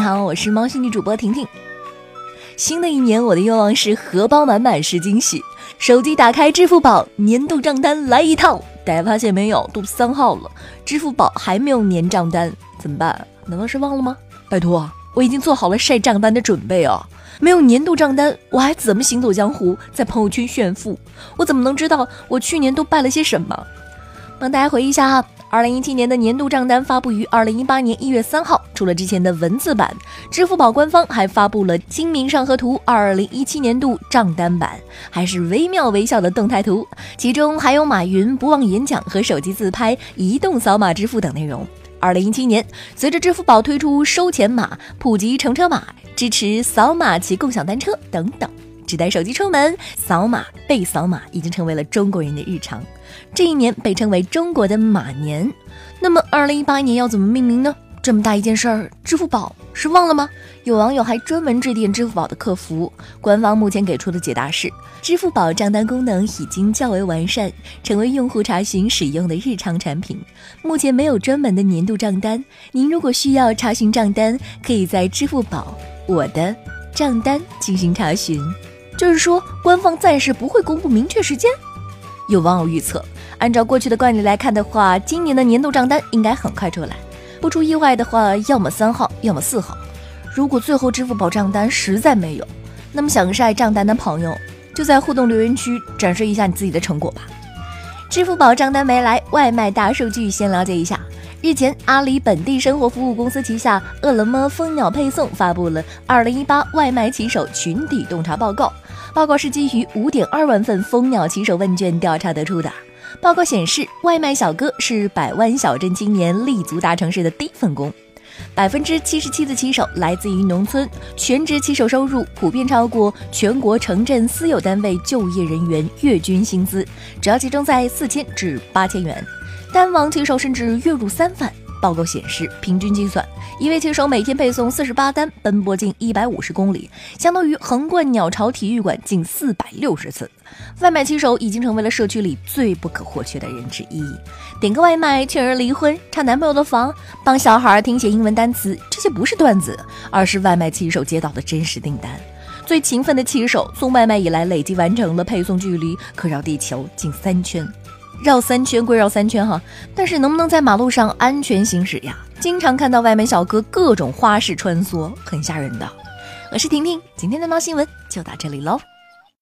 你好，我是猫心女主播婷婷。新的一年，我的愿望是荷包满满是惊喜。手机打开支付宝，年度账单来一套。大家发现没有，都三号了，支付宝还没有年账单，怎么办？难道是忘了吗？拜托，我已经做好了晒账单的准备啊！没有年度账单，我还怎么行走江湖，在朋友圈炫富？我怎么能知道我去年都办了些什么？帮大家回忆一下哈。二零一七年的年度账单发布于二零一八年一月三号。除了之前的文字版，支付宝官方还发布了《清明上河图》二零一七年度账单版，还是惟妙惟肖的动态图，其中还有马云不忘演讲和手机自拍、移动扫码支付等内容。二零一七年，随着支付宝推出收钱码、普及乘车码、支持扫码骑共享单车等等。只带手机出门，扫码被扫码已经成为了中国人的日常。这一年被称为中国的马年。那么，二零一八年要怎么命名呢？这么大一件事儿，支付宝是忘了吗？有网友还专门致电支付宝的客服，官方目前给出的解答是：支付宝账单功能已经较为完善，成为用户查询使用的日常产品。目前没有专门的年度账单，您如果需要查询账单，可以在支付宝我的账单进行查询。就是说，官方暂时不会公布明确时间。有网友预测，按照过去的惯例来看的话，今年的年度账单应该很快出来。不出意外的话，要么三号，要么四号。如果最后支付宝账单实在没有，那么想晒账单的朋友就在互动留言区展示一下你自己的成果吧。支付宝账单没来，外卖大数据先了解一下。日前，阿里本地生活服务公司旗下饿了么蜂鸟配送发布了二零一八外卖骑手群体洞察报告。报告是基于五点二万份蜂鸟骑手问卷调查得出的。报告显示，外卖小哥是百万小镇青年立足大城市的第一份工。百分之七十七的骑手来自于农村，全职骑手收入普遍超过全国城镇私有单位就业人员月均薪资，主要集中在四千至八千元。单王骑手甚至月入三万。报告显示，平均计算，一位骑手每天配送四十八单，奔波近一百五十公里，相当于横贯鸟巢体育馆近四百六十次。外卖骑手已经成为了社区里最不可或缺的人之一。点个外卖劝人离婚、查男朋友的房、帮小孩听写英文单词，这些不是段子，而是外卖骑手接到的真实订单。最勤奋的骑手送外卖以来，累计完成了配送距离可绕地球近三圈。绕三圈归绕三圈哈，但是能不能在马路上安全行驶呀？经常看到外卖小哥各种花式穿梭，很吓人的。我是婷婷，今天的猫新闻就到这里喽。